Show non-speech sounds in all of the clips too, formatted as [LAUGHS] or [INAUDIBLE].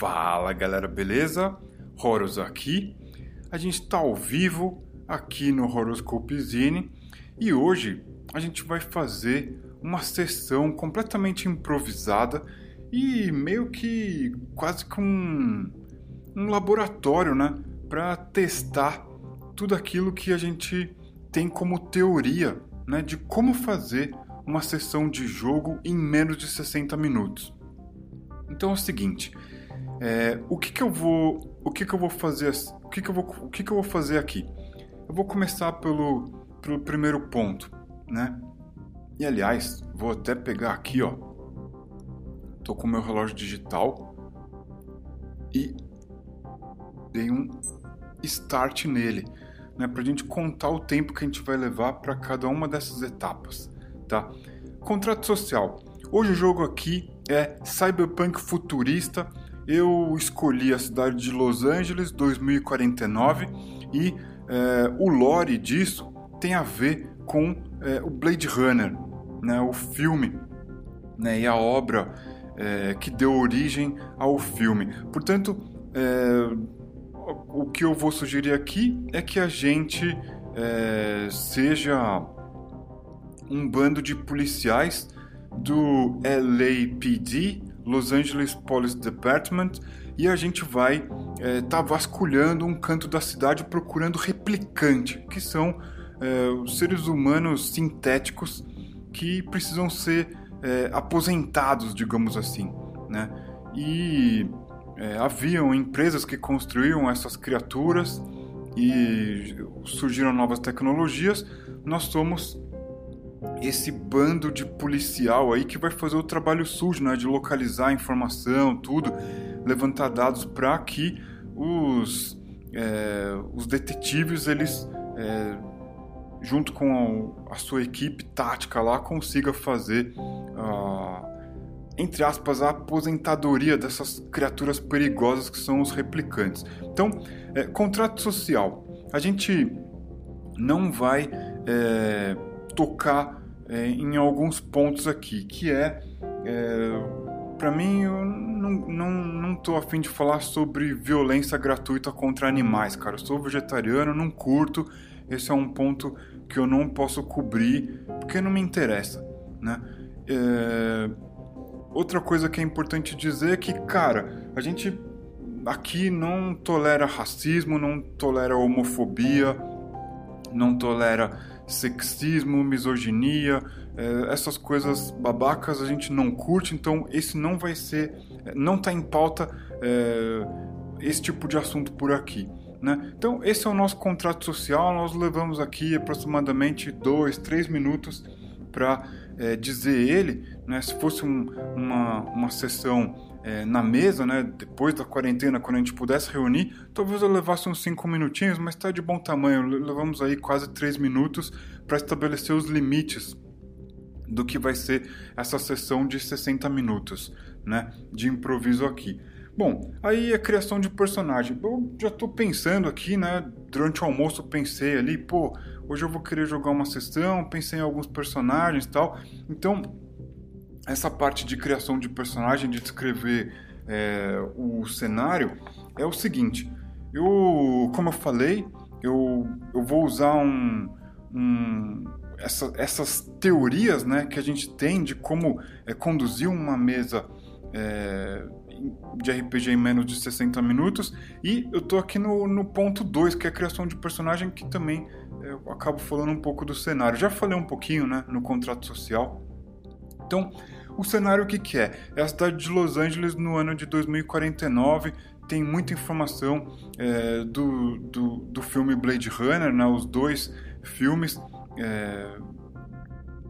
Fala galera, beleza? Horus aqui. A gente está ao vivo aqui no Horoscope Zine e hoje a gente vai fazer uma sessão completamente improvisada e meio que quase com um, um laboratório, né? Para testar tudo aquilo que a gente tem como teoria, né? De como fazer uma sessão de jogo em menos de 60 minutos. Então é o seguinte, é, o que, que eu vou, o que, que eu vou fazer, o que, que eu vou, o que, que eu vou fazer aqui? Eu vou começar pelo, pelo primeiro ponto, né? E aliás, vou até pegar aqui, ó. Tô com meu relógio digital e dei um start nele, né, para a gente contar o tempo que a gente vai levar para cada uma dessas etapas, tá? Contrato social. Hoje o jogo aqui é Cyberpunk futurista. Eu escolhi a cidade de Los Angeles 2049 e é, o lore disso tem a ver com é, o Blade Runner, né, o filme né, e a obra é, que deu origem ao filme. Portanto, o que eu vou sugerir aqui é que a gente seja um bando de policiais do LAPD, Los Angeles Police Department, e a gente vai estar é, tá vasculhando um canto da cidade procurando replicante, que são é, os seres humanos sintéticos que precisam ser é, aposentados, digamos assim, né? E haviam empresas que construíam essas criaturas e surgiram novas tecnologias. Nós somos esse bando de policial aí que vai fazer o trabalho sujo, né, de localizar a informação, tudo, levantar dados para que os, é, os detetives eles é, junto com a, a, sua equipe tática lá consiga fazer a entre aspas, a aposentadoria dessas criaturas perigosas que são os replicantes. Então, é, contrato social. A gente não vai é, tocar é, em alguns pontos aqui, que é, é para mim, eu não, não, não tô afim de falar sobre violência gratuita contra animais, cara. Eu sou vegetariano, não curto. Esse é um ponto que eu não posso cobrir porque não me interessa, né? É, outra coisa que é importante dizer é que, cara, a gente aqui não tolera racismo, não tolera homofobia, não tolera sexismo, misoginia, é, essas coisas babacas a gente não curte, então esse não vai ser, não está em pauta é, esse tipo de assunto por aqui. Né? Então esse é o nosso contrato social, nós levamos aqui aproximadamente dois, três minutos para é, dizer ele, né, se fosse um, uma, uma sessão é, na mesa, né, depois da quarentena, quando a gente pudesse reunir, talvez eu levasse uns 5 minutinhos, mas está de bom tamanho. Levamos aí quase 3 minutos para estabelecer os limites do que vai ser essa sessão de 60 minutos né, de improviso aqui. Bom, aí a criação de personagem. Eu já estou pensando aqui, né? Durante o almoço pensei ali, pô, hoje eu vou querer jogar uma sessão, pensei em alguns personagens e tal. Então, essa parte de criação de personagem, de descrever é, o cenário, é o seguinte. Eu, como eu falei, eu, eu vou usar um, um essa, essas teorias né, que a gente tem de como é, conduzir uma mesa é, de RPG em menos de 60 minutos. E eu tô aqui no, no ponto 2, que é a criação de personagem, que também eu acabo falando um pouco do cenário. Já falei um pouquinho né, no contrato social. Então, o cenário o que, que é? É a cidade de Los Angeles no ano de 2049. Tem muita informação é, do, do, do, filme Blade Runner, né, os dois filmes. É,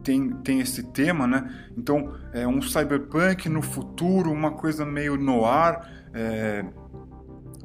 tem, tem esse tema, né? Então, é um cyberpunk no futuro, uma coisa meio noir, é,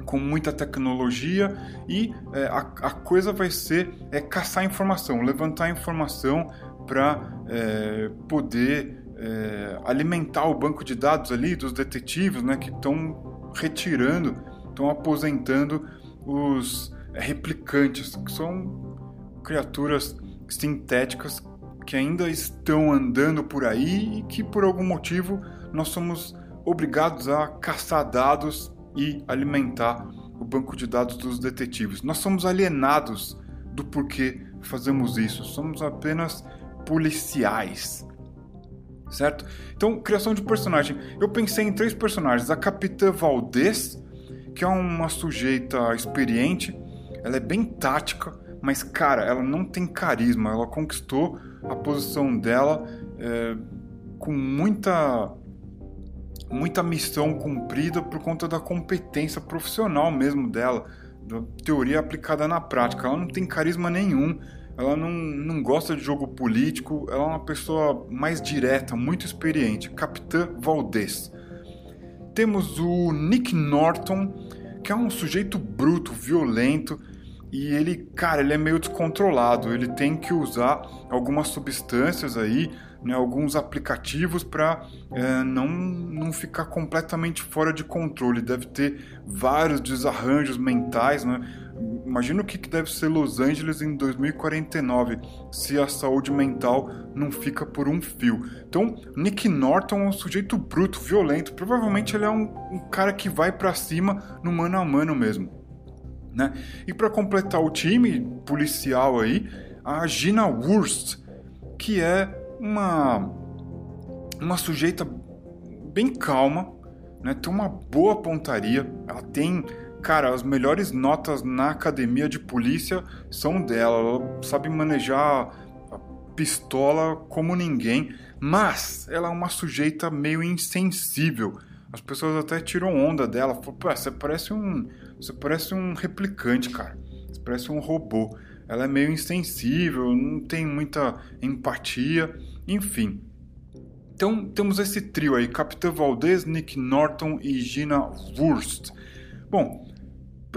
com muita tecnologia e é, a, a, coisa vai ser é caçar informação, levantar informação para é, poder é, alimentar o banco de dados ali dos detetives, né? Que estão retirando, estão aposentando os replicantes, que são criaturas sintéticas que ainda estão andando por aí e que por algum motivo nós somos obrigados a caçar dados e alimentar o banco de dados dos detetives. Nós somos alienados do porquê fazemos isso. Somos apenas policiais. Certo? Então, criação de personagem. Eu pensei em três personagens: a Capitã Valdez, que é uma sujeita experiente, ela é bem tática, mas cara, ela não tem carisma. Ela conquistou a posição dela é, com muita muita missão cumprida por conta da competência profissional mesmo dela, da teoria aplicada na prática. Ela não tem carisma nenhum, ela não, não gosta de jogo político, ela é uma pessoa mais direta, muito experiente. Capitã Valdez. Temos o Nick Norton, que é um sujeito bruto, violento, e ele, cara, ele é meio descontrolado. Ele tem que usar algumas substâncias aí né, alguns aplicativos para é, não, não ficar completamente fora de controle. Deve ter vários desarranjos mentais, né? Imagina o que deve ser Los Angeles em 2049 se a saúde mental não fica por um fio. Então, Nick Norton é um sujeito bruto, violento. Provavelmente ele é um, um cara que vai para cima no mano a mano mesmo. Né? E para completar o time policial aí, a Gina Wurst, que é uma uma sujeita bem calma, né? Tem uma boa pontaria, ela tem, cara, as melhores notas na academia de polícia são dela. Ela sabe manejar a pistola como ninguém, mas ela é uma sujeita meio insensível. As pessoas até tiram onda dela, Pô, você parece um, você parece um replicante, cara. Você parece um robô ela é meio insensível, não tem muita empatia, enfim. Então temos esse trio aí, Capitão Valdez, Nick Norton e Gina Wurst. Bom,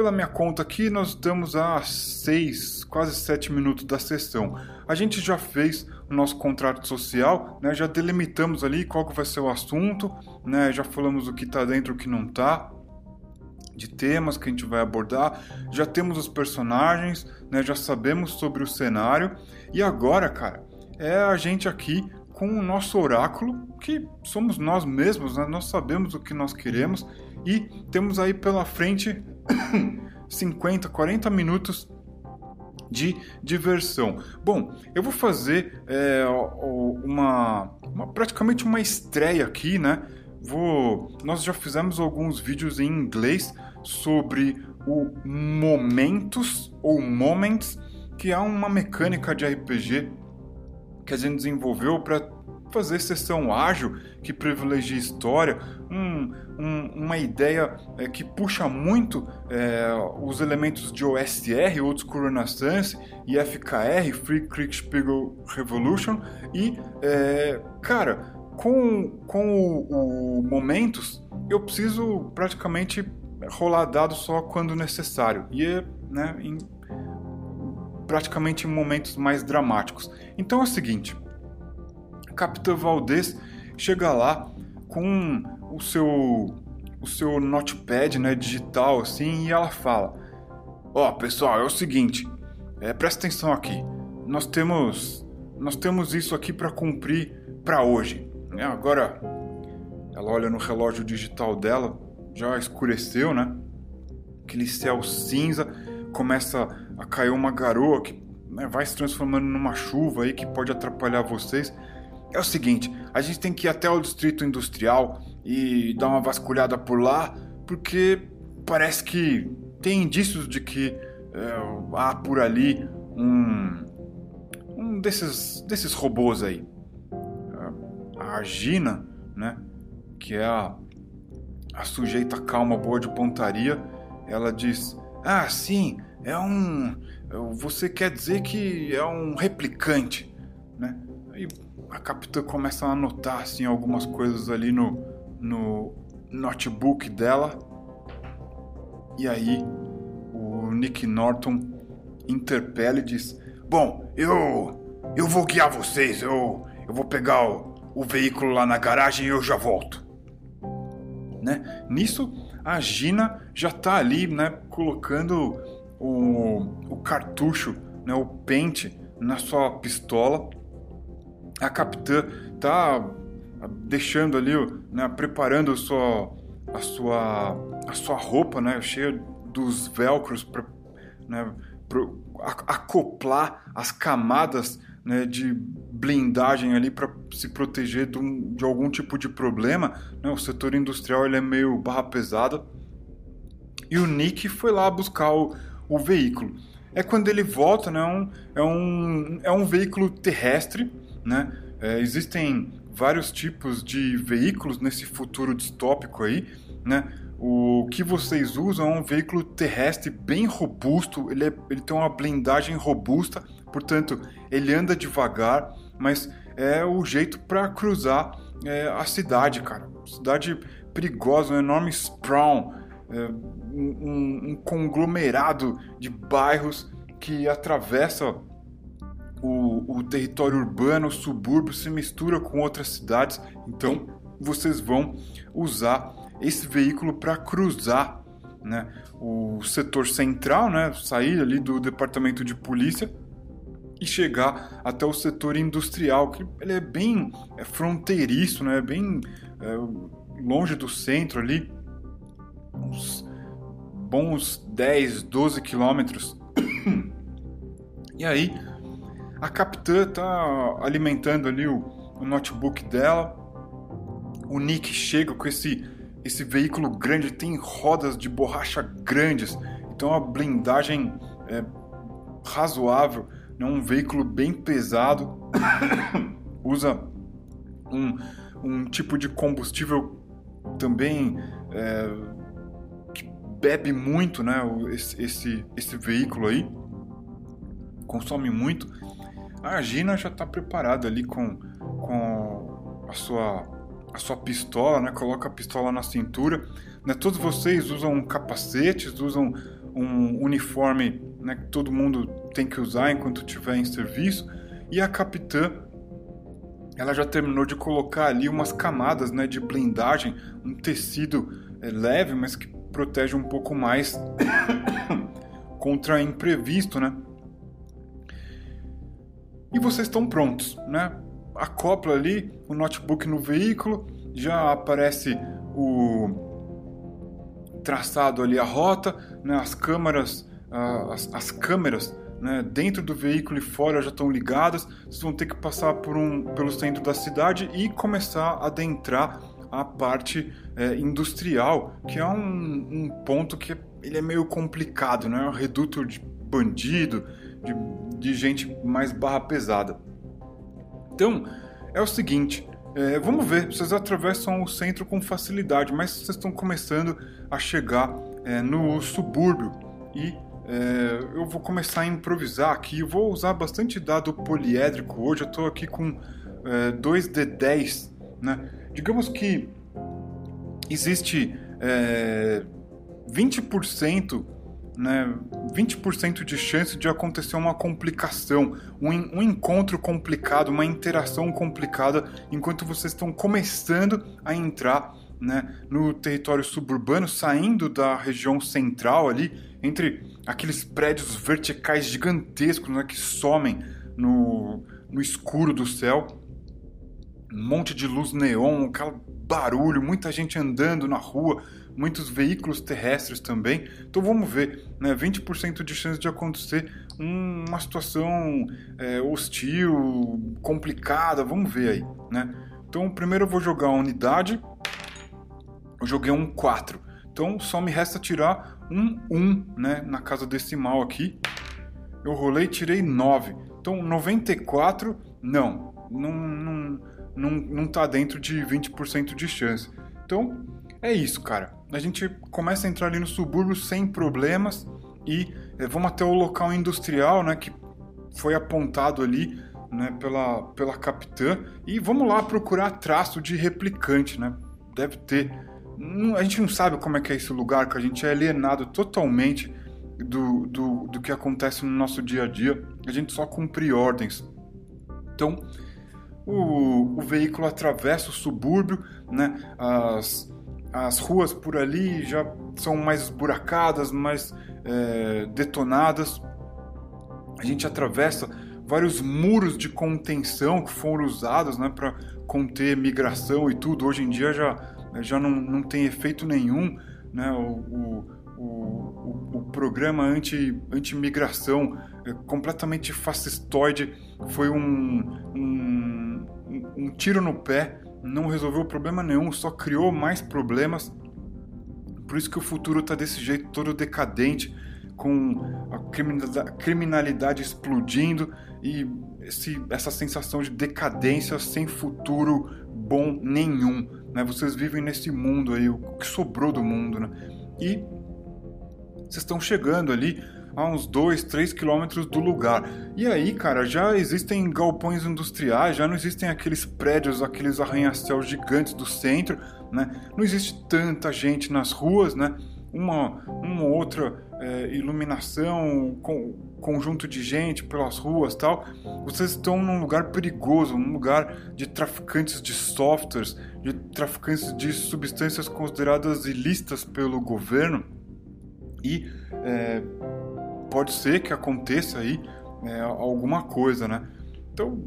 pela minha conta aqui, nós estamos a seis, quase sete minutos da sessão. A gente já fez o nosso contrato social, né? já delimitamos ali qual que vai ser o assunto, né? já falamos o que está dentro e o que não está de temas que a gente vai abordar, já temos os personagens, né, já sabemos sobre o cenário e agora, cara, é a gente aqui com o nosso oráculo, que somos nós mesmos, né? nós sabemos o que nós queremos e temos aí pela frente [COUGHS] 50, 40 minutos de diversão. Bom, eu vou fazer é, uma, uma, praticamente uma estreia aqui, né? Vou, nós já fizemos alguns vídeos em inglês sobre o Momentos ou Moments, que é uma mecânica de RPG que a gente desenvolveu para fazer sessão ágil que privilegia história, um, um, uma ideia é, que puxa muito é, os elementos de OSR, School Renaissance e FKR, Free Kriegspiegel Revolution, e, é, cara, com, com o, o Momentos, eu preciso praticamente rolar dado só quando necessário. E é, né, em, praticamente em momentos mais dramáticos. Então é o seguinte: Capitã Valdez chega lá com o seu o seu notepad, né, digital assim, e ela fala: "Ó, oh, pessoal, é o seguinte, é, presta atenção aqui. Nós temos nós temos isso aqui para cumprir para hoje. É, agora ela olha no relógio digital dela, já escureceu, né? Aquele céu cinza, começa a cair uma garoa que né, vai se transformando numa chuva aí que pode atrapalhar vocês. É o seguinte, a gente tem que ir até o distrito industrial e dar uma vasculhada por lá, porque parece que tem indícios de que é, há por ali um, um desses, desses robôs aí. A Gina, né, que é a a sujeita calma, boa de pontaria, ela diz: Ah, sim, é um. Você quer dizer que é um replicante, né? Aí a capitã começa a anotar assim algumas coisas ali no, no notebook dela. E aí o Nick Norton interpela e diz: Bom, eu eu vou guiar vocês, eu eu vou pegar o, o veículo lá na garagem e eu já volto. Né? Nisso, a Gina já está ali, né, colocando o, o cartucho, né, o pente na sua pistola. A capitã está deixando ali, né, preparando a sua, a sua a sua roupa, né, cheia dos velcros para né, acoplar as camadas né, de blindagem ali para se proteger de, um, de, algum tipo de problema. Né? O setor industrial ele é meio barra pesada. E o Nick foi lá buscar o, o veículo. É quando ele volta, né, um, é, um, é um veículo terrestre. Né? É, existem vários tipos de veículos nesse futuro distópico aí. Né? O que vocês usam é um veículo terrestre bem robusto, ele, é, ele tem uma blindagem robusta, portanto, ele anda devagar, mas é o jeito para cruzar é, a cidade, cara. Cidade perigosa, um enorme sprawl, é, um, um, conglomerado de bairros que atravessa o, o território urbano, o subúrbio, se mistura com outras cidades. Então, vocês vão usar esse veículo para cruzar né, o setor central, né, sair ali do departamento de polícia e chegar até o setor industrial, que ele é bem é fronteiriço, né, bem é, longe do centro ali, uns bons 10, 12 quilômetros. [COUGHS] E aí, a capitã tá alimentando ali o, o notebook dela. O Nick chega com esse esse veículo grande tem rodas de borracha grandes, então a blindagem é razoável, é um veículo bem pesado, [COUGHS] usa um, um tipo de combustível também é, que bebe muito, né? Esse, esse, esse veículo aí consome muito. A Gina já está preparada ali com, com a sua a sua pistola, né? Coloca a pistola na cintura. Né? Todos vocês usam capacetes, usam um uniforme né, que todo mundo tem que usar enquanto estiver em serviço. E a capitã, ela já terminou de colocar ali umas camadas né, de blindagem, um tecido é, leve, mas que protege um pouco mais [COUGHS] contra imprevisto, né? E vocês estão prontos, né? acopla ali o notebook no veículo, já aparece o traçado ali a rota, né, as câmeras, as, as câmeras né, dentro do veículo e fora já estão ligadas. Vocês vão ter que passar por um, pelo centro da cidade e começar a adentrar a parte é, industrial, que é um, um, ponto que ele é meio complicado, né? É um reduto de bandido, de, de gente mais barra pesada. Então, é o seguinte, é, vamos ver, vocês atravessam o centro com facilidade, mas vocês estão começando a chegar é, no subúrbio e é, eu vou começar a improvisar aqui. Eu vou usar bastante dado poliédrico hoje. Eu estou aqui com 2D10, é, né? Digamos que existe 20% é, né, 20% de chance de acontecer uma complicação, um, um, encontro complicado, uma interação complicada enquanto vocês estão começando a entrar né, no território suburbano, saindo da região central ali, entre aqueles prédios verticais gigantescos né, que somem no, no escuro do céu. Um monte de luz neon, aquele barulho, muita gente andando na rua, muitos veículos terrestres também. Então vamos ver, né? 20% de chance de acontecer uma situação é, hostil, complicada, vamos ver aí, né? Então primeiro eu vou jogar a unidade, eu joguei um 4. Então só me resta tirar um 1, né, na casa decimal aqui. Eu rolei e tirei 9. Então 94, não, não, não, não, não tá dentro de 20% de chance. Então é isso, cara. A gente começa a entrar ali no subúrbio sem problemas e é, vamos até o local industrial, né, que foi apontado ali, né, pela, pela capitã e vamos lá procurar traço de replicante, né? Deve ter. a gente não sabe como é que é esse lugar, que a gente é alienado totalmente do, do, do que acontece no nosso dia a dia. A gente só cumpre ordens. Então, o, o veículo atravessa o subúrbio, né? As, as ruas por ali já são mais esburacadas, mais é, detonadas. A gente atravessa vários muros de contenção que foram usados né, para conter migração e tudo. Hoje em dia já, já não, não tem efeito nenhum. né, o, o, o, o programa anti-imigração anti é, completamente fascistoide foi um, um, um tiro no pé, não resolveu problema nenhum, só criou mais problemas. Por isso que o futuro está desse jeito, todo decadente, com a criminalidade explodindo e esse, essa sensação de decadência sem futuro bom nenhum. Né? Vocês vivem nesse mundo aí, o que sobrou do mundo. Né? E vocês estão chegando ali a uns 2, 3 quilômetros do lugar. E aí, cara, já existem galpões industriais, já não existem aqueles prédios, aqueles arranha-céus gigantes do centro, né? Não existe tanta gente nas ruas, né? Uma, uma outra é, iluminação, com, conjunto de gente pelas ruas tal, vocês estão num lugar perigoso, um lugar de traficantes de softwares, de traficantes de substâncias consideradas ilícitas pelo governo e é, pode ser que aconteça aí é, alguma coisa, né? Então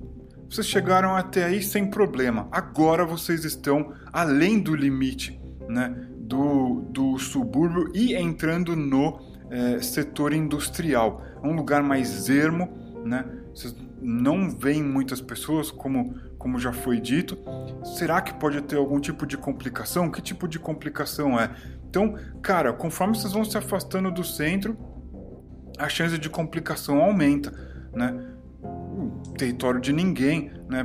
vocês chegaram até aí sem problema. Agora vocês estão além do limite, né? Do, do subúrbio e entrando no é, setor industrial. É um lugar mais ermo, né? Vocês não veem muitas pessoas, como, como já foi dito. Será que pode ter algum tipo de complicação? Que tipo de complicação é? Então, cara, conforme vocês vão se afastando do centro, a chance de complicação aumenta, né? território de ninguém, né?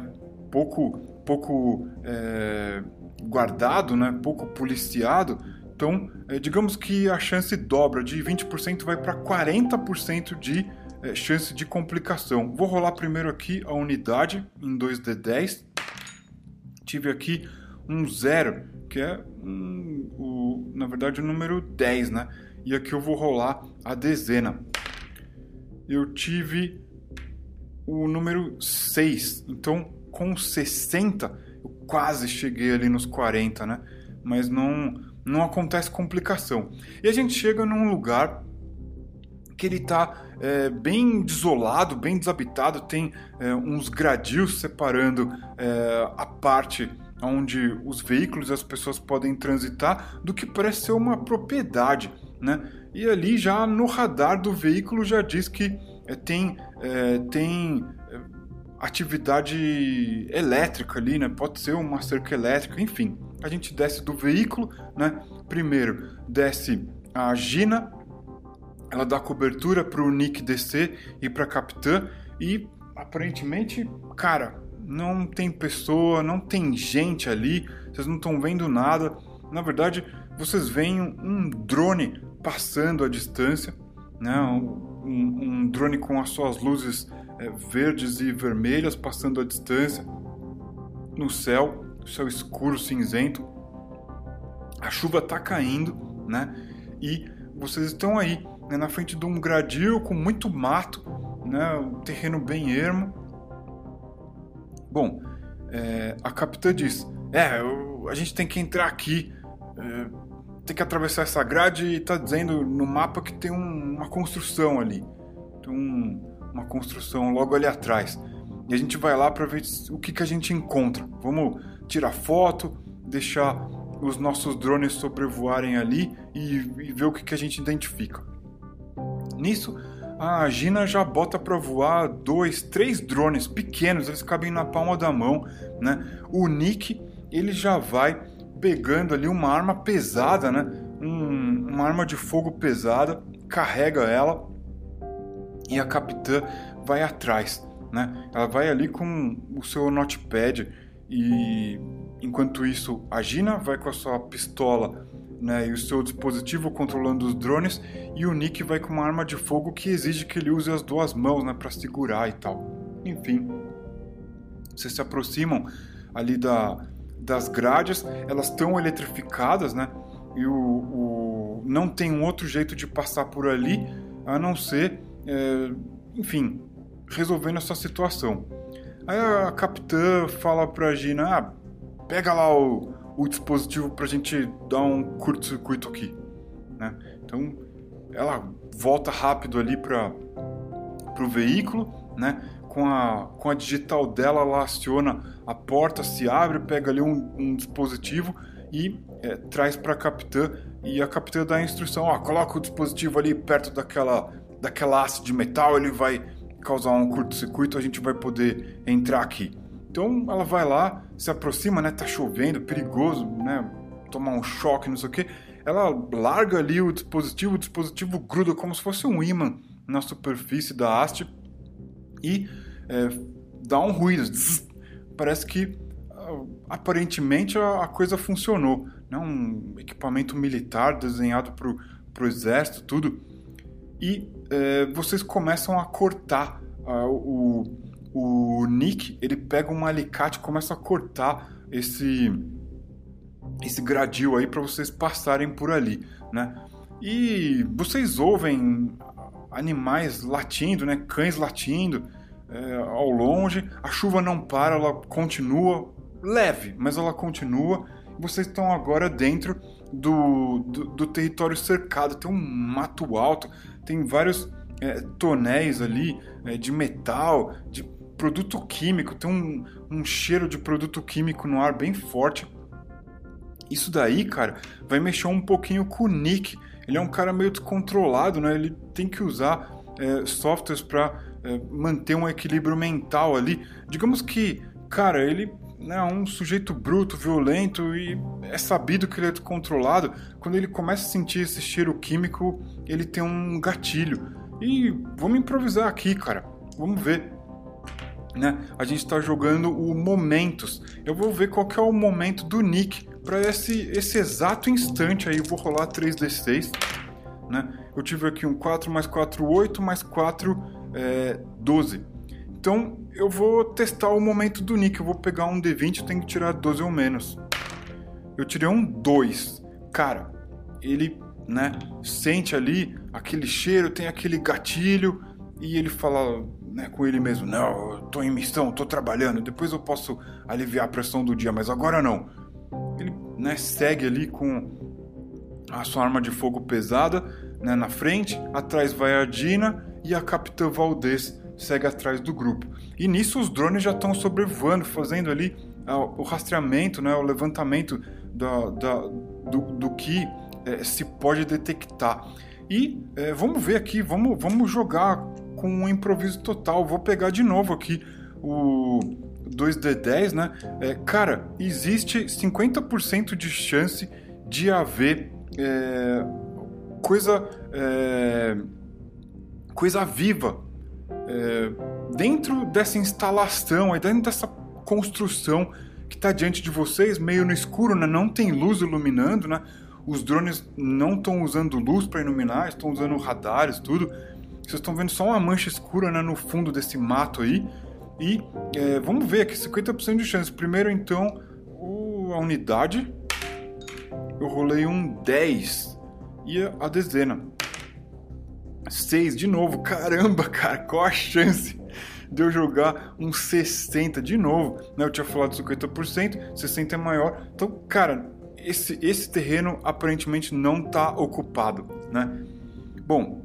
Pouco, pouco é, guardado, né? Pouco policiado. Então, é, digamos que a chance dobra de 20% vai para 40% de é, chance de complicação. Vou rolar primeiro aqui a unidade em 2D10. Tive aqui um zero, que é um, o, na verdade o número 10, né? E aqui eu vou rolar a dezena. Eu tive o número 6. Então, com 60, eu quase cheguei ali nos 40, né? Mas não, não acontece complicação. E a gente chega num lugar que ele está é, bem desolado, bem desabitado, tem é, uns gradios separando é, a parte onde os veículos e as pessoas podem transitar do que parece ser uma propriedade, né? E ali já no radar do veículo já diz que é, tem, é, tem é, atividade elétrica ali, né? Pode ser uma cerca elétrica, enfim. A gente desce do veículo, né? Primeiro desce a Gina, ela dá cobertura para o Nick descer e para a capitã e aparentemente, cara, não tem pessoa, não tem gente ali, vocês não estão vendo nada. Na verdade, vocês veem um drone passando a distância, né? Um, um drone com as suas luzes é, verdes e vermelhas passando a distância no céu, céu escuro, cinzento. A chuva está caindo, né? E vocês estão aí, né, na frente de um gradil com muito mato, né? Um terreno bem ermo. Bom, é, a capitã diz: É, eu, a gente tem que entrar aqui. É, tem que atravessar essa grade e tá dizendo no mapa que tem um, uma construção ali. Tem um, uma construção logo ali atrás. E a gente vai lá para ver o que, que a gente encontra. Vamos tirar foto, deixar os nossos drones sobrevoarem ali e, e ver o que, que a gente identifica. Nisso, a Gina já bota para voar dois, três drones pequenos, eles cabem na palma da mão, né? O Nick, ele já vai pegando ali uma arma pesada, né? Um, uma arma de fogo pesada, carrega ela e a capitã vai atrás, né? Ela vai ali com o seu notepad e enquanto isso a Gina vai com a sua pistola né, e o seu dispositivo controlando os drones e o Nick vai com uma arma de fogo que exige que ele use as duas mãos né, para segurar e tal. Enfim, vocês se aproximam ali da, das grades, elas estão eletrificadas, né? E o, o, não tem um outro jeito de passar por ali a não ser, é, enfim, resolvendo essa situação. Aí a capitã fala pra Gina: ah, pega lá o, o dispositivo pra gente dar um curto-circuito aqui. Né? Então ela volta rápido ali para o veículo, né? Com a, com a digital dela, ela aciona a porta, se abre, pega ali um, um dispositivo e é, traz para a capitã e a capitã dá a instrução, ó, coloca o dispositivo ali perto daquela daquela haste de metal, ele vai causar um curto-circuito, a gente vai poder entrar aqui. Então ela vai lá, se aproxima, né? Tá chovendo, perigoso, né? Tomar um choque, não sei o que. Ela larga ali o dispositivo, o dispositivo gruda como se fosse um imã na superfície da haste e é, dá um ruído. Zzz, parece que ah, aparentemente a, a, coisa funcionou. Né? Um equipamento militar desenhado para o exército, tudo. E é, vocês começam a cortar uh, o, o Nick. Ele pega um alicate e começa a cortar esse esse gradil aí para vocês passarem por ali, né? E vocês ouvem animais latindo, né? Cães latindo é, ao longe. A chuva não para, ela continua leve, mas ela continua. Vocês estão agora dentro do, do, do território cercado. Tem um mato alto, tem vários é, tonéis ali é, de metal, de produto químico. Tem um, um cheiro de produto químico no ar bem forte. Isso daí, cara, vai mexer um pouquinho com o Nick. Ele é um cara meio descontrolado, né? Ele tem que usar é, softwares para manter um equilíbrio mental ali. Digamos que, cara, ele né, é um sujeito bruto, violento e é sabido que ele é descontrolado. Quando ele começa a sentir esse cheiro químico, ele tem um gatilho. E vamos improvisar aqui, cara. Vamos ver. Né? A gente está jogando o Momentos. Eu vou ver qual que é o momento do Nick para esse, esse exato instante aí, vou rolar 3d6, né? Eu tive aqui um 4 mais 4, 8, mais 4, é, 12. Então eu vou testar o momento do Nick, eu vou pegar um D20, eu tenho que tirar 12 ou menos. Eu tirei um 2. Cara, ele, né, sente ali aquele cheiro, tem aquele gatilho e ele fala, né, com ele mesmo, não, eu tô em missão, tô trabalhando, depois eu posso aliviar a pressão do dia, mas agora não ele né, segue ali com a sua arma de fogo pesada né, na frente, atrás vai a Dina e a Capitã Valdez segue atrás do grupo. E nisso os drones já estão sobrevoando, fazendo ali uh, o rastreamento, né, o levantamento da, da do, do, que uh, se pode detectar. E uh, vamos ver aqui, vamos, vamos jogar com um improviso total. Vou pegar de novo aqui o 2D10, né? É, cara, existe 50% de chance de haver é, coisa, é, coisa viva é, dentro dessa instalação, dentro dessa construção que está diante de vocês, meio no escuro, né? não tem luz iluminando, né? Os drones não estão usando luz para iluminar, estão usando radares, tudo. Vocês estão vendo só uma mancha escura né, no fundo desse mato aí. E é, vamos ver aqui, 50% de chance. Primeiro, então, o, a unidade. Eu rolei um 10 e a dezena. 6 de novo. Caramba, cara, qual a chance de eu jogar um 60 de novo? Né? Eu tinha falado 50%, 60 é maior. Então, cara, esse, esse terreno aparentemente não está ocupado, né? Bom,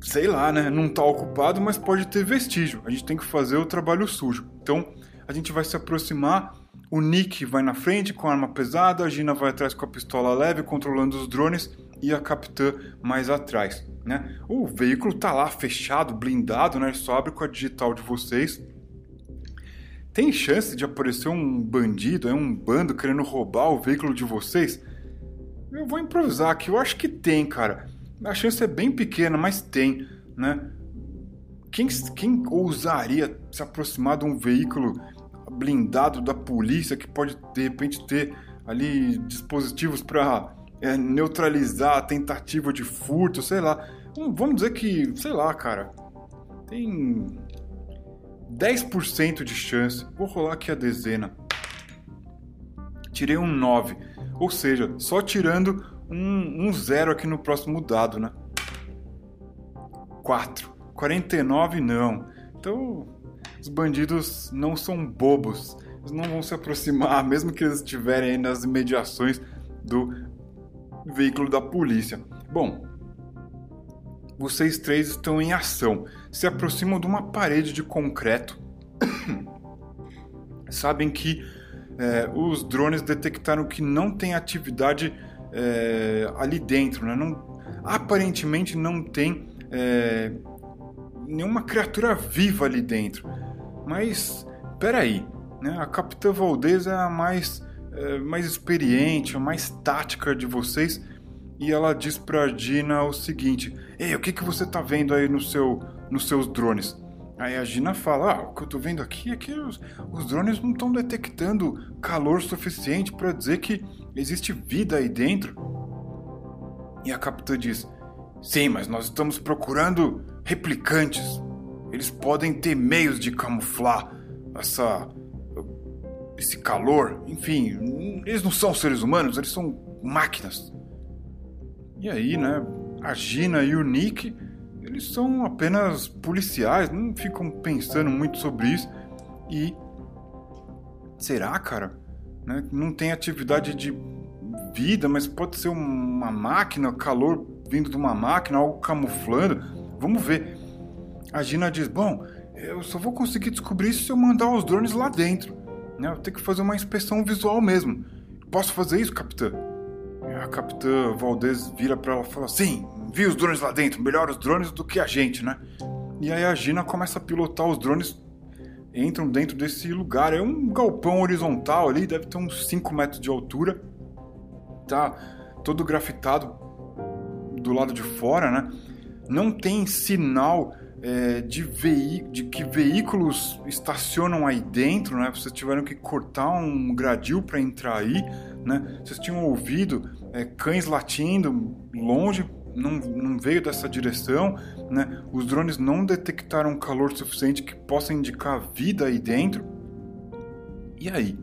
sei lá, né? Não tá ocupado, mas pode ter vestígio. A gente tem que fazer o trabalho sujo. Então, a gente vai se aproximar. O Nick vai na frente com arma pesada, a Gina vai atrás com a pistola leve, controlando os drones, e a capitã mais atrás. Né? O veículo tá lá fechado, blindado, né? Só abre com a digital de vocês. Tem chance de aparecer um bandido, um bando querendo roubar o veículo de vocês? Eu vou improvisar aqui, eu acho que tem, cara. A chance é bem pequena, mas tem, né? Quem, quem ousaria se aproximar de um veículo blindado da polícia que pode de repente ter ali dispositivos para é, neutralizar a tentativa de furto, sei lá. Vamos dizer que, sei lá, cara, tem 10% de chance. Vou rolar aqui a dezena. Tirei um 9. Ou seja, só tirando um, um zero aqui no próximo dado, né? 4. 49 não. Então, os bandidos não são bobos. Eles não vão se aproximar, [LAUGHS] mesmo que eles estiverem aí nas imediações do veículo da polícia. Bom, vocês três estão em ação. Se aproximam de uma parede de concreto. [COUGHS] Sabem que é, os drones detectaram que não tem atividade é, ali dentro, né? Não, aparentemente não tem é, nenhuma criatura viva ali dentro. Mas, peraí, né? a Capitã Valdez é a mais, é, mais experiente, a mais tática de vocês e ela diz pra Gina o seguinte: Ei, o que, que você tá vendo aí no seu, nos seus drones? Aí a Gina fala: Ah, o que eu tô vendo aqui é que os, os drones não estão detectando calor suficiente para dizer que existe vida aí dentro. E a capitã diz: Sim, mas nós estamos procurando replicantes. Eles podem ter meios de camuflar essa esse calor. Enfim, eles não são seres humanos, eles são máquinas. E aí, né, a Gina e o Nick, eles são apenas policiais, não ficam pensando muito sobre isso. E será, cara? Né? Não tem atividade de vida, mas pode ser uma máquina, calor vindo de uma máquina, algo camuflando. Vamos ver. A Gina diz: Bom, eu só vou conseguir descobrir isso se eu mandar os drones lá dentro. Né? Eu tenho que fazer uma inspeção visual mesmo. Posso fazer isso, capitã? A capitã Valdez vira para ela e fala: Sim, vi os drones lá dentro, melhor os drones do que a gente, né? E aí a Gina começa a pilotar os drones, entram dentro desse lugar. É um galpão horizontal ali, deve ter uns 5 metros de altura. Tá todo grafitado do lado de fora, né? Não tem sinal é, de, de que veículos estacionam aí dentro, né? Vocês tiveram que cortar um gradil para entrar aí, né? Vocês tinham ouvido é, cães latindo longe, não, não veio dessa direção, né? Os drones não detectaram calor suficiente que possa indicar vida aí dentro. E aí?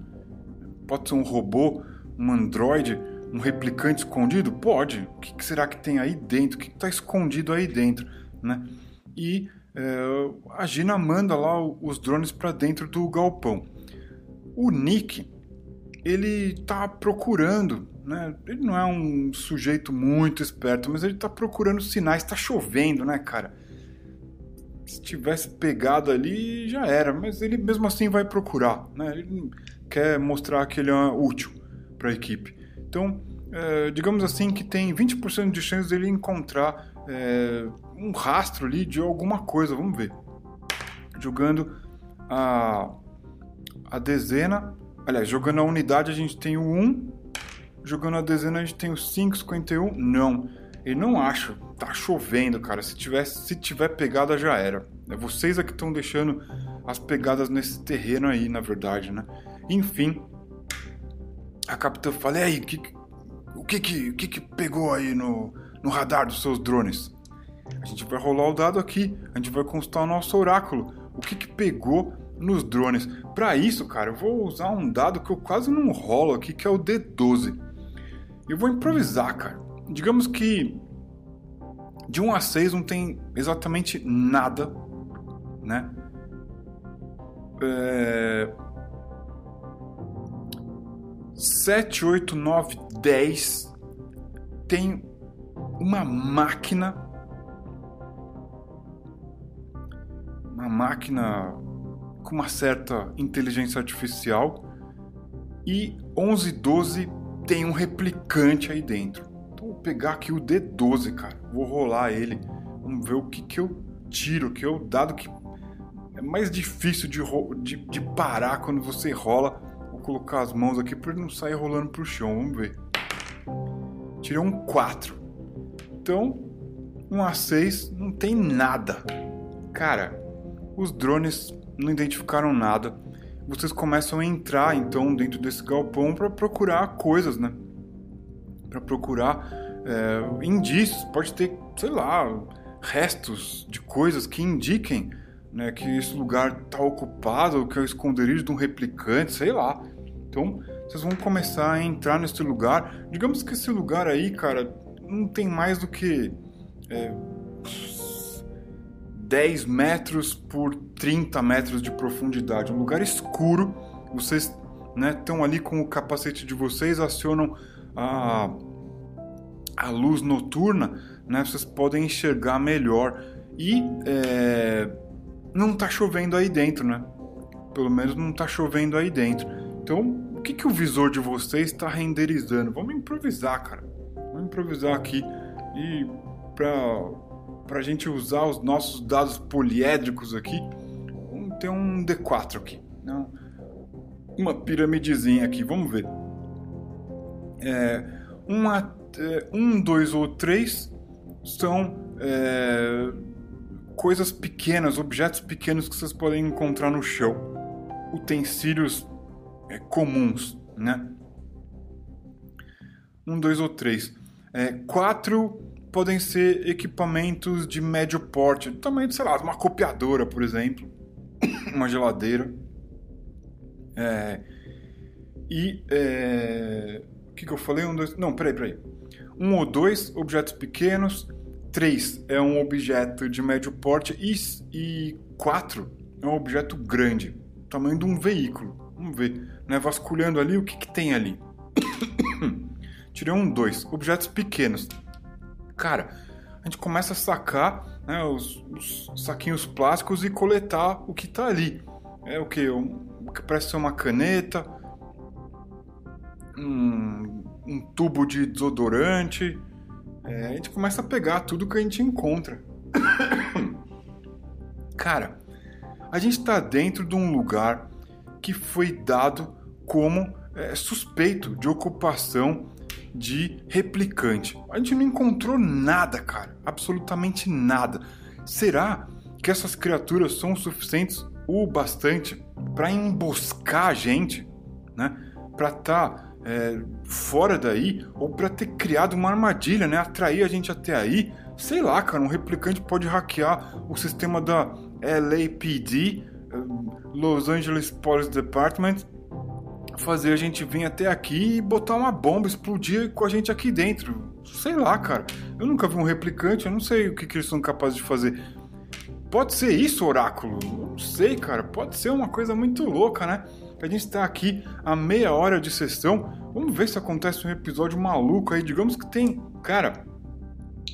Pode ser um robô, um androide, um replicante escondido? Pode. O que, que será que tem aí dentro? O que está escondido aí dentro, né? E é, a Gina manda lá os drones para dentro do galpão. O Nick, ele tá procurando né? Ele não é um sujeito muito esperto, mas ele tá procurando sinais, tá chovendo, né, cara? Se tivesse pegado ali, já era, mas ele mesmo assim vai procurar, né? Ele quer mostrar que ele é útil para a equipe. Então, é, digamos assim que tem 20% de chance dele encontrar é, um rastro ali de alguma coisa, vamos ver. Jogando a, a dezena, aliás, jogando a unidade a gente tem o 1, Jogando a dezena a gente tem o 5,51. Não, ele não acha. Tá chovendo, cara. Se tiver, se tiver pegada já era. É vocês é que estão deixando as pegadas nesse terreno aí, na verdade, né? Enfim, a capitã fala: e aí, que, o que que, o que que pegou aí no, no radar dos seus drones? A gente vai rolar o dado aqui, a gente vai consultar o nosso oráculo. O que que pegou nos drones? Para isso, cara, eu vou usar um dado que eu quase não rolo aqui, que é o D12. Eu vou improvisar, cara. Digamos que de 1 a 6 não tem exatamente nada, né? É... 7, 8, 9, 10 tem uma máquina uma máquina com uma certa inteligência artificial e 11, 12 tem um replicante aí dentro. Então vou pegar aqui o D12, cara. Vou rolar ele. Vamos ver o que, que eu tiro, que eu dado que é mais difícil de, de, de parar quando você rola. Vou colocar as mãos aqui para ele não sair rolando pro chão. Vamos ver. Tirei um 4. Então, um A6 não tem nada. Cara, os drones não identificaram nada vocês começam a entrar então dentro desse galpão para procurar coisas, né? Para procurar é, indícios, pode ter, sei lá, restos de coisas que indiquem né, que esse lugar está ocupado, que é o esconderijo de um replicante, sei lá. Então, vocês vão começar a entrar nesse lugar. Digamos que esse lugar aí, cara, não tem mais do que é, 10 metros por 30 metros de profundidade, um lugar escuro. Vocês estão né, ali com o capacete de vocês, acionam a, a luz noturna, né, vocês podem enxergar melhor. E é, não está chovendo aí dentro, né? Pelo menos não está chovendo aí dentro. Então, que, que o visor de vocês está renderizando? Vamos improvisar, cara. Vamos improvisar aqui e para a gente usar os nossos dados poliédricos aqui, vamos ter um D4 aqui. Não, uma piramidezinha aqui, vamos ver. É, uma, é, um, dois ou três são é, coisas pequenas, objetos pequenos que vocês podem encontrar no chão, utensílios é, comuns, né? Um, dois ou três. É, quatro podem ser equipamentos de médio porte, tamanho de, sei lá, uma copiadora, por exemplo, [COUGHS] uma geladeira. É, e. É, o que, que eu falei? Um, dois. Não, peraí, peraí. Um ou dois objetos pequenos. Três é um objeto de médio porte. E, e quatro é um objeto grande, tamanho de um veículo. Vamos ver. Né? Vasculhando ali, o que, que tem ali? [COUGHS] Tirei um, dois. Objetos pequenos. Cara, a gente começa a sacar né, os, os, saquinhos plásticos e coletar o que tá ali. É o que? Um, que parece ser uma caneta, um, um tubo de desodorante. É, a gente começa a pegar tudo que a gente encontra. [COUGHS] Cara, a gente está dentro de um lugar que foi dado como é, suspeito de ocupação de replicante. A gente não encontrou nada, cara. Absolutamente nada. Será que essas criaturas são suficientes o bastante para emboscar a gente, né? Para estar tá, é, fora daí ou para ter criado uma armadilha, né? Atrair a gente até aí. Sei lá, cara, um replicante pode hackear o sistema da LAPD, eh, Los Angeles Police Department, fazer a gente vir até aqui e botar uma bomba, explodir com a gente aqui dentro. Sei lá, cara. Eu nunca vi um replicante, eu não sei o que, que eles são capazes de fazer. Pode ser isso, oráculo? Não sei, cara. Pode ser uma coisa muito louca, né? A gente está aqui a meia hora de sessão. Vamos ver se acontece um episódio maluco aí. Digamos que tem, cara,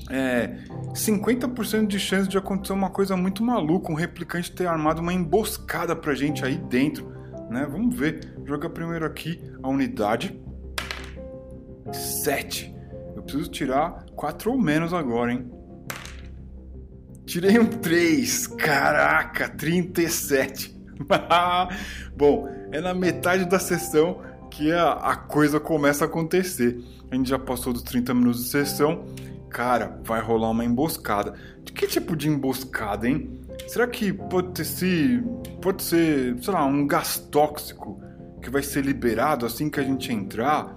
é, 50% de chance de acontecer uma coisa muito maluca, um replicante ter armado uma emboscada pra gente aí dentro, né? Vamos ver. Joga primeiro aqui a unidade. 7. Eu preciso tirar 4 ou menos agora, hein? Tirei um 3. Caraca, 37. [LAUGHS] Bom, é na metade da sessão que a, a, coisa começa a acontecer. A gente já passou dos 30 minutos de sessão. Cara, vai rolar uma emboscada. De que tipo de emboscada, hein? Será que pode ter se pode ser, sei lá, um gás tóxico que vai ser liberado assim que a gente entrar?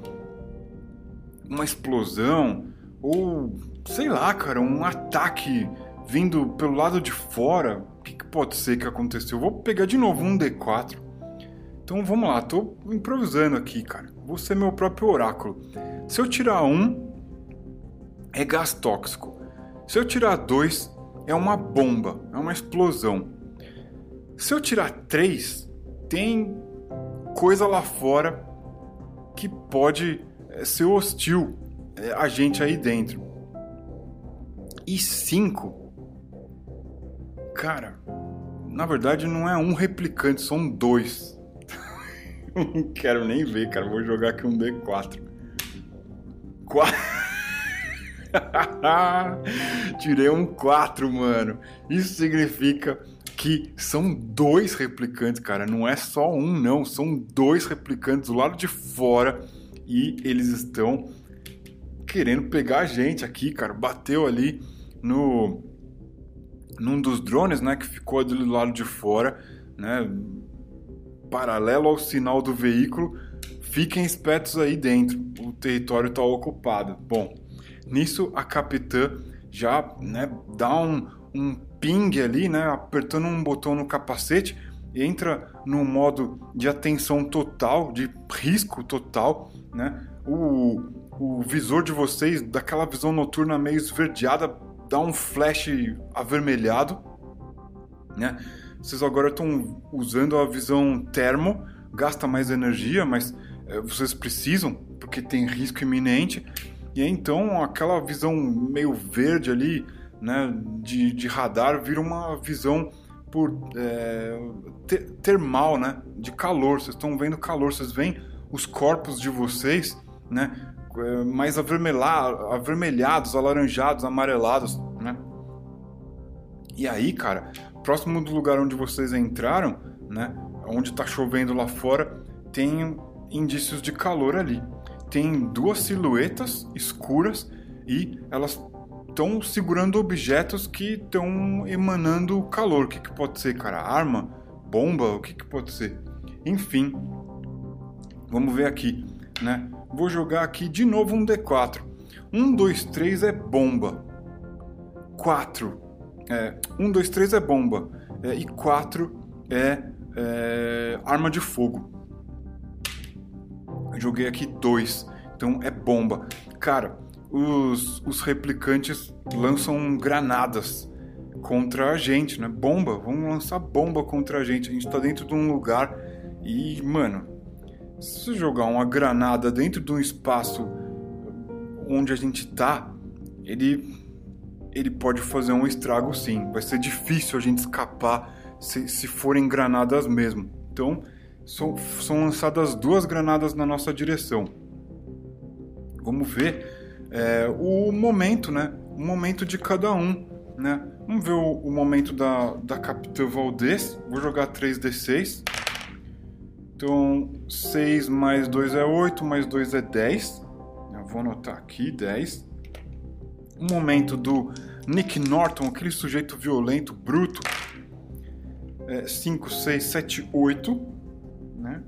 Uma explosão ou sei lá, cara, um ataque vindo pelo lado de fora, o que, que, pode ser que aconteceu? Vou pegar de novo um D4. Então vamos lá, tô improvisando aqui, cara. Vou ser meu próprio oráculo. Se eu tirar um, é gás tóxico. Se eu tirar dois, é uma bomba, é uma explosão. Se eu tirar três, tem coisa lá fora que pode eh, ser hostil eh, a gente aí dentro. E cinco, Cara, na verdade não é um replicante, são dois. [LAUGHS] não quero nem ver, cara. Vou jogar aqui um D4. Quatro. [LAUGHS] Tirei um 4, mano. Isso significa que são dois replicantes, cara. Não é só um, não. São dois replicantes do lado de fora. E eles estão querendo pegar a gente aqui, cara. Bateu ali no num dos drones, né, que ficou do lado de fora, né, paralelo ao sinal do veículo, fiquem espertos aí dentro, o território está ocupado. Bom, nisso a capitã já né, dá um, um ping ali, né, apertando um botão no capacete, entra no modo de atenção total, de risco total, né? O, o visor de vocês, daquela visão noturna meio esverdeada, dá um flash avermelhado, né? Vocês agora estão usando a visão termo, gasta mais energia, mas é, vocês precisam porque tem risco iminente. E aí, então aquela visão meio verde ali, né, de, de radar, vira uma visão por é, termal, né, de calor. Vocês estão vendo calor, vocês veem os corpos de vocês, né? É, mais avermelhados, alaranjados, amarelados, né? E aí, cara, próximo do lugar onde vocês entraram, né? Onde tá chovendo lá fora, tem indícios de calor ali. Tem duas silhuetas escuras e elas estão segurando objetos que estão emanando calor. O que, que pode ser, cara? Arma? Bomba? O que, que pode ser? Enfim, vamos ver aqui, né? Vou jogar aqui de novo um D4. 1, 2, 3 é bomba. 4. É, 1, 2, 3 é bomba. É, e 4 é, é arma de fogo. Joguei aqui 2. Então é bomba. Cara, os, os replicantes lançam granadas contra a gente, né? Bomba. Vamos lançar bomba contra a gente. A gente tá dentro de um lugar e, mano, se jogar uma granada dentro de um espaço onde a gente tá, ele ele pode fazer um estrago sim. Vai ser difícil a gente escapar se, se forem granadas mesmo. Então, são, são lançadas duas granadas na nossa direção. Vamos ver é, o momento, né? O momento de cada um, né? Vamos ver o, o momento da, da Capitã Valdez. Vou jogar 3d6. Então, 6 mais 2 é 8, mais 2 é 10. Eu vou anotar aqui, 10. O momento do Nick Norton, aquele sujeito violento, bruto. É 5, 6, 7, 8. Né?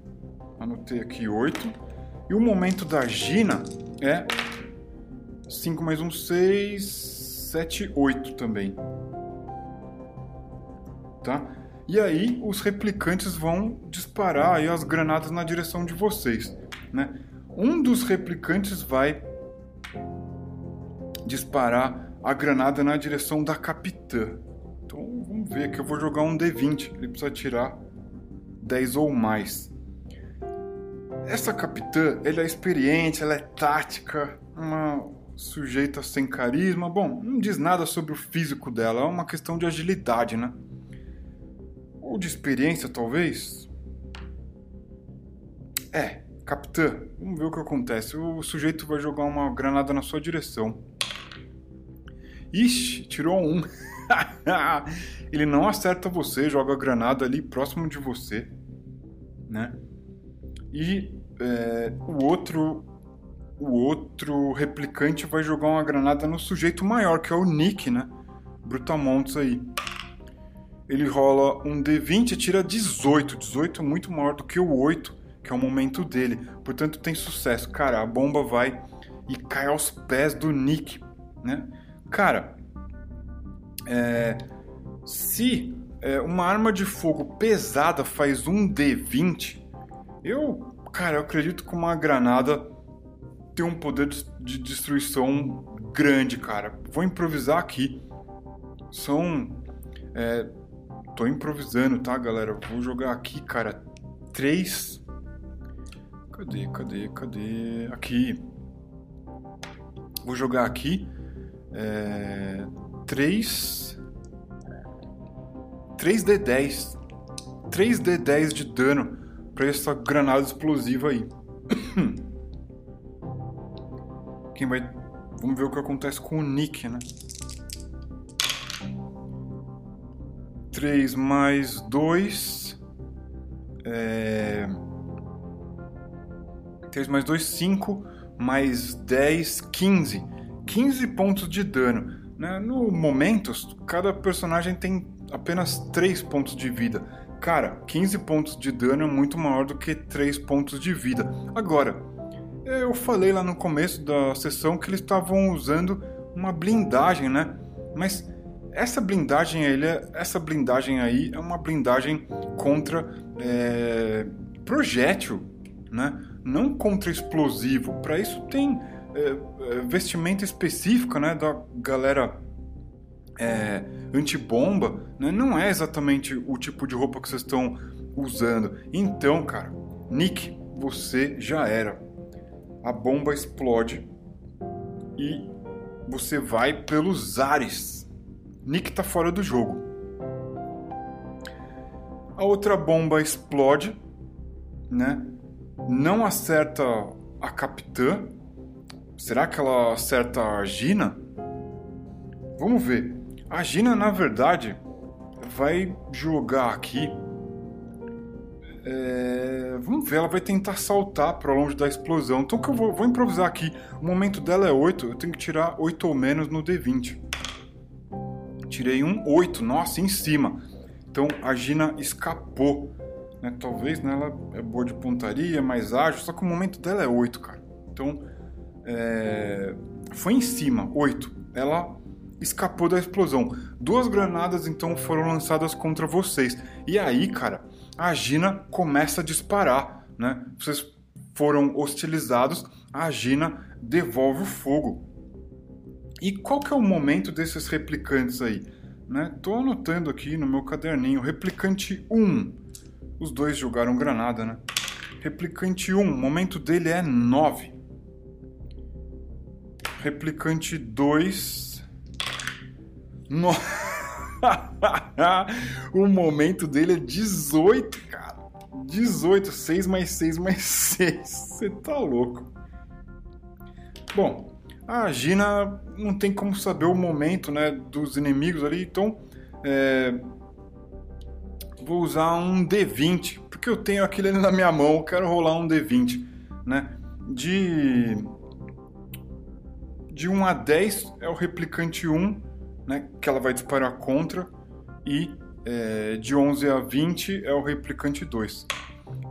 Anotei aqui 8. E o momento da Gina é 5 mais 1, 6, 7, 8 também. Tá? E aí os replicantes vão disparar aí as granadas na direção de vocês, né? Um dos replicantes vai disparar a granada na direção da capitã. Então vamos ver que eu vou jogar um D20. Ele precisa tirar 10 ou mais. Essa capitã, ela é experiente, ela é tática, uma sujeita sem carisma. Bom, não diz nada sobre o físico dela, é uma questão de agilidade, né? Ou de experiência, talvez? É, capitã, vamos ver o que acontece. O sujeito vai jogar uma granada na sua direção. Ixi, tirou um. [LAUGHS] [LAUGHS] Ele não acerta você, joga a granada ali próximo de você, né? E é, o outro o outro replicante vai jogar uma granada no sujeito maior, que é o Nick, né? Brutamontes aí ele rola um D20 e tira 18. 18 é muito maior do que o 8, que é o momento dele. Portanto, tem sucesso. Cara, a bomba vai e cai aos pés do Nick, né? Cara, é, se é, uma arma de fogo pesada faz um D20, eu, cara, eu acredito que uma granada tem um poder de destruição grande, cara. Vou improvisar aqui. São é, Tô improvisando, tá, galera? Vou jogar aqui, cara. Três. Cadê, cadê, cadê? Aqui. Vou jogar aqui. É... Três. 3D10. 3D10 de dano pra essa granada explosiva aí. [CLEARS THROAT] Quem vai. Vamos ver o que acontece com o Nick, né? 3 mais 2. É... 3 mais 2, 5. Mais 10, 15. 15 pontos de dano. Né? No Momentos, cada personagem tem apenas 3 pontos de vida. Cara, 15 pontos de dano é muito maior do que 3 pontos de vida. Agora, eu falei lá no começo da sessão que eles estavam usando uma blindagem, né? Mas essa blindagem, ele é, essa blindagem aí é uma blindagem contra é, projétil, né? não contra explosivo. Para isso tem é, é, vestimenta específica né, da galera é, antibomba. Né? Não é exatamente o tipo de roupa que vocês estão usando. Então, cara, Nick, você já era. A bomba explode e você vai pelos ares Nick tá fora do jogo. A outra bomba explode, né? não acerta a capitã. Será que ela acerta a Gina? Vamos ver. A Gina, na verdade, vai jogar aqui. É... Vamos ver, ela vai tentar saltar para longe da explosão. Então que eu vou, vou, improvisar aqui. O momento dela é 8, eu tenho que tirar 8 ou menos no D20. Tirei um 8, nossa, em cima. Então a Gina escapou. Né? Talvez né, ela é boa de pontaria, mais ágil, só que o momento dela é 8, cara. Então é... foi em cima, 8. Ela escapou da explosão. Duas granadas então foram lançadas contra vocês. E aí, cara, a Gina começa a disparar, né? Vocês foram hostilizados, a Gina devolve o fogo. E qual que é o momento desses replicantes aí? Né? Tô anotando aqui no meu caderninho. Replicante 1. Os dois jogaram granada, né? Replicante 1, o momento dele é 9. Replicante 2. No... [LAUGHS] o momento dele é 18, cara. 18, 6 mais 6 mais 6. Você tá louco. Bom, a Gina não tem como saber o momento né, dos inimigos ali, então é, vou usar um D20, porque eu tenho aquele ali na minha mão, quero rolar um D20, né? De, de 1 a 10 é o replicante 1, né, que ela vai disparar contra, e é, de 11 a 20 é o replicante 2.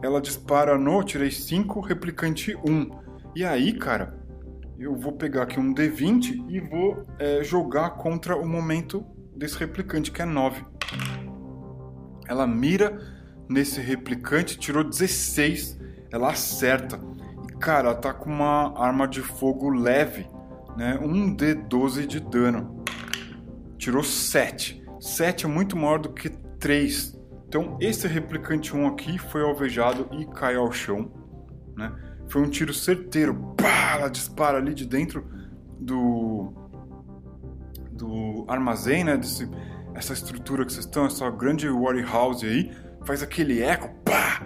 Ela dispara no, tirei 5, replicante 1. E aí, cara, eu vou pegar aqui um D20 e vou é, jogar contra o momento desse replicante, que é 9. Ela mira nesse replicante, tirou 16, ela acerta. E, cara, ela tá com uma arma de fogo leve, né? Um D12 de dano. Tirou 7. 7 é muito maior do que 3. Então, esse replicante 1 aqui foi alvejado e cai ao chão, né? Foi um tiro certeiro. Pá, ela dispara ali de dentro do do armazém, né? Desse, essa estrutura que vocês estão, essa grande warehouse aí, faz aquele eco, pá,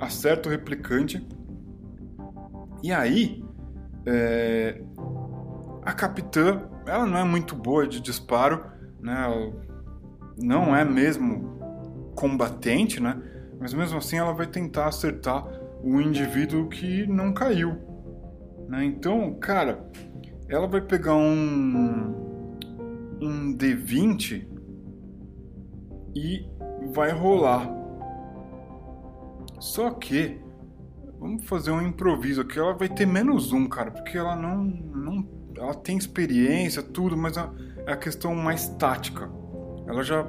acerta o replicante. E aí, é, a capitã, ela não é muito boa de disparo, né? Não é mesmo combatente, né? Mas mesmo assim ela vai tentar acertar o indivíduo que não caiu. Né? Então, cara, ela vai pegar um, um D20 e vai rolar. Só que, vamos fazer um improviso aqui. Ela vai ter menos um, cara, porque ela não, não ela tem experiência, tudo, mas é a questão mais tática. Ela já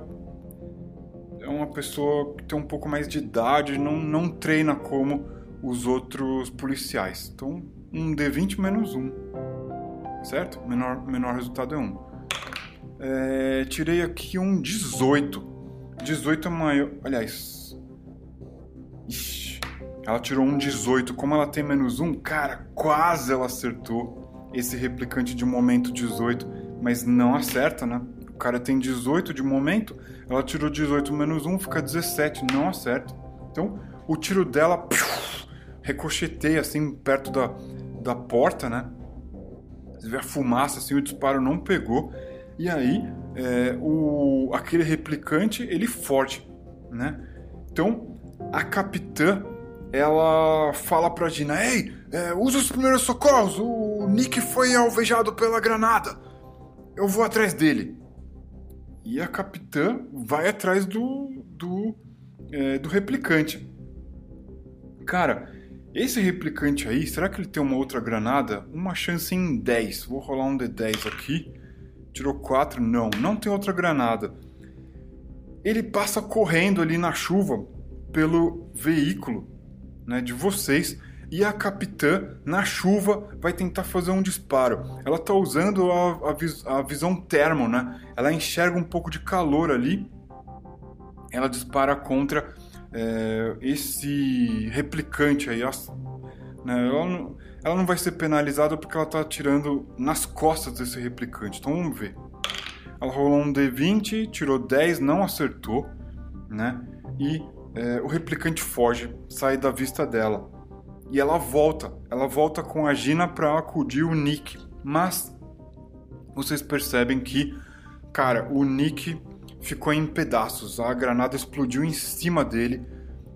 é uma pessoa que tem um pouco mais de idade, não, não treina como os outros policiais. Então, um D20 menos 1. Certo? Menor, menor resultado é 1. É, tirei aqui um 18. 18 é maior. Aliás. Ixi, ela tirou um 18. Como ela tem menos 1, cara, quase ela acertou esse replicante de momento 18. Mas não acerta, né? O cara tem 18 de momento. Ela tirou 18 menos 1, fica 17. Não acerta. Então, o tiro dela. Piu, assim perto da, da porta, né? Você vê a fumaça, assim, o disparo não pegou. E aí, é, o, aquele replicante, ele forte, né? Então, a capitã, ela fala pra Gina, Ei, é, usa os primeiros socorros, o Nick foi alvejado pela granada. Eu vou atrás dele. E a capitã vai atrás do, do, é, do replicante. Cara, esse replicante aí, será que ele tem uma outra granada? Uma chance em 10. Vou rolar um D10 aqui. Tirou 4? Não, não tem outra granada. Ele passa correndo ali na chuva pelo veículo né, de vocês e a capitã, na chuva, vai tentar fazer um disparo. Ela está usando a, a, vis, a, visão termo, né? Ela enxerga um pouco de calor ali. Ela dispara contra é, esse replicante aí, né, ela, não, ela não vai ser penalizada porque ela está atirando nas costas desse replicante. Então vamos ver. Ela rolou um D20, tirou 10, não acertou, né? E é, o replicante foge, sai da vista dela. E ela volta. Ela volta com a Gina para acudir o Nick. Mas vocês percebem que, cara, o Nick ficou em pedaços. A granada explodiu em cima dele.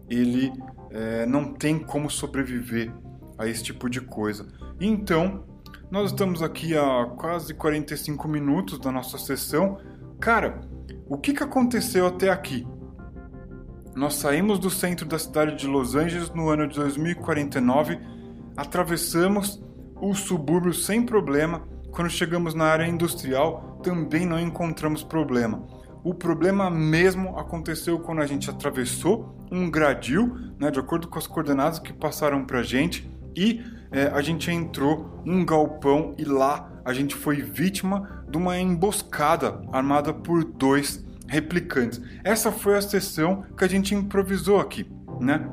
Ele é, não tem como sobreviver a esse tipo de coisa. Então, nós estamos aqui há quase 45 minutos da nossa sessão. Cara, o que, que aconteceu até aqui? Nós saímos do centro da cidade de Los Angeles no ano de 2049, atravessamos o subúrbio sem problema. Quando chegamos na área industrial, também não encontramos problema. O problema mesmo aconteceu quando a gente atravessou um gradil, né, de acordo com as coordenadas que passaram para a gente, e é, a gente entrou num galpão e lá a gente foi vítima de uma emboscada armada por dois replicantes. Essa foi a sessão que a gente improvisou aqui, né?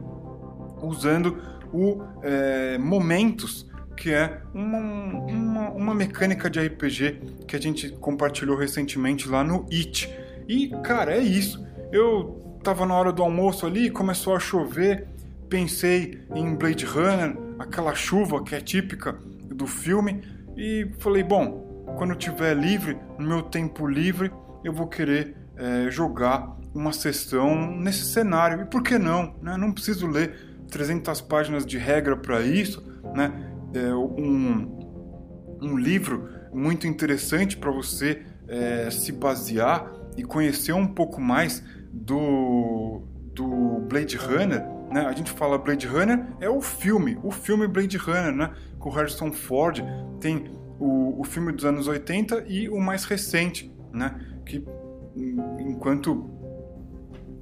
Usando o é, momentos que é uma, uma, uma, mecânica de RPG que a gente compartilhou recentemente lá no It. E, cara, é isso. Eu tava na hora do almoço ali, começou a chover, pensei em Blade Runner, aquela chuva que é típica do filme, e falei, bom, quando tiver livre, no meu tempo livre, eu vou querer é, jogar uma sessão nesse cenário. E por que não? Né? Não preciso ler 300 páginas de regra para isso, né? É um, um livro muito interessante para você é, se basear e conhecer um pouco mais do, do Blade Runner, né? A gente fala Blade Runner é o filme, o filme Blade Runner, né? Com Harrison Ford, tem o, o filme dos anos 80 e o mais recente, né? Que enquanto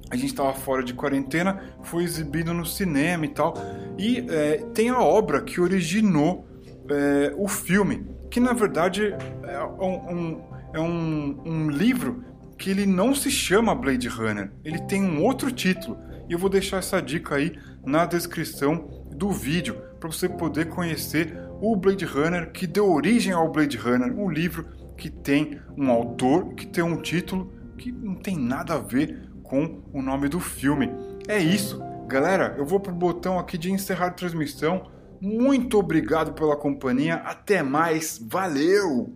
a gente estava fora de quarentena, foi exibido no cinema e tal. E é, tem a obra que originou é, o filme, que na verdade é um, é um, um livro que ele não se chama Blade Runner, ele tem um outro título. E eu vou deixar essa dica aí na descrição do vídeo para você poder conhecer o Blade Runner que deu origem ao Blade Runner, um livro que tem um autor, que tem um título que não tem nada a ver com o nome do filme. É isso, galera. Eu vou pro botão aqui de encerrar a transmissão. Muito obrigado pela companhia. Até mais. Valeu!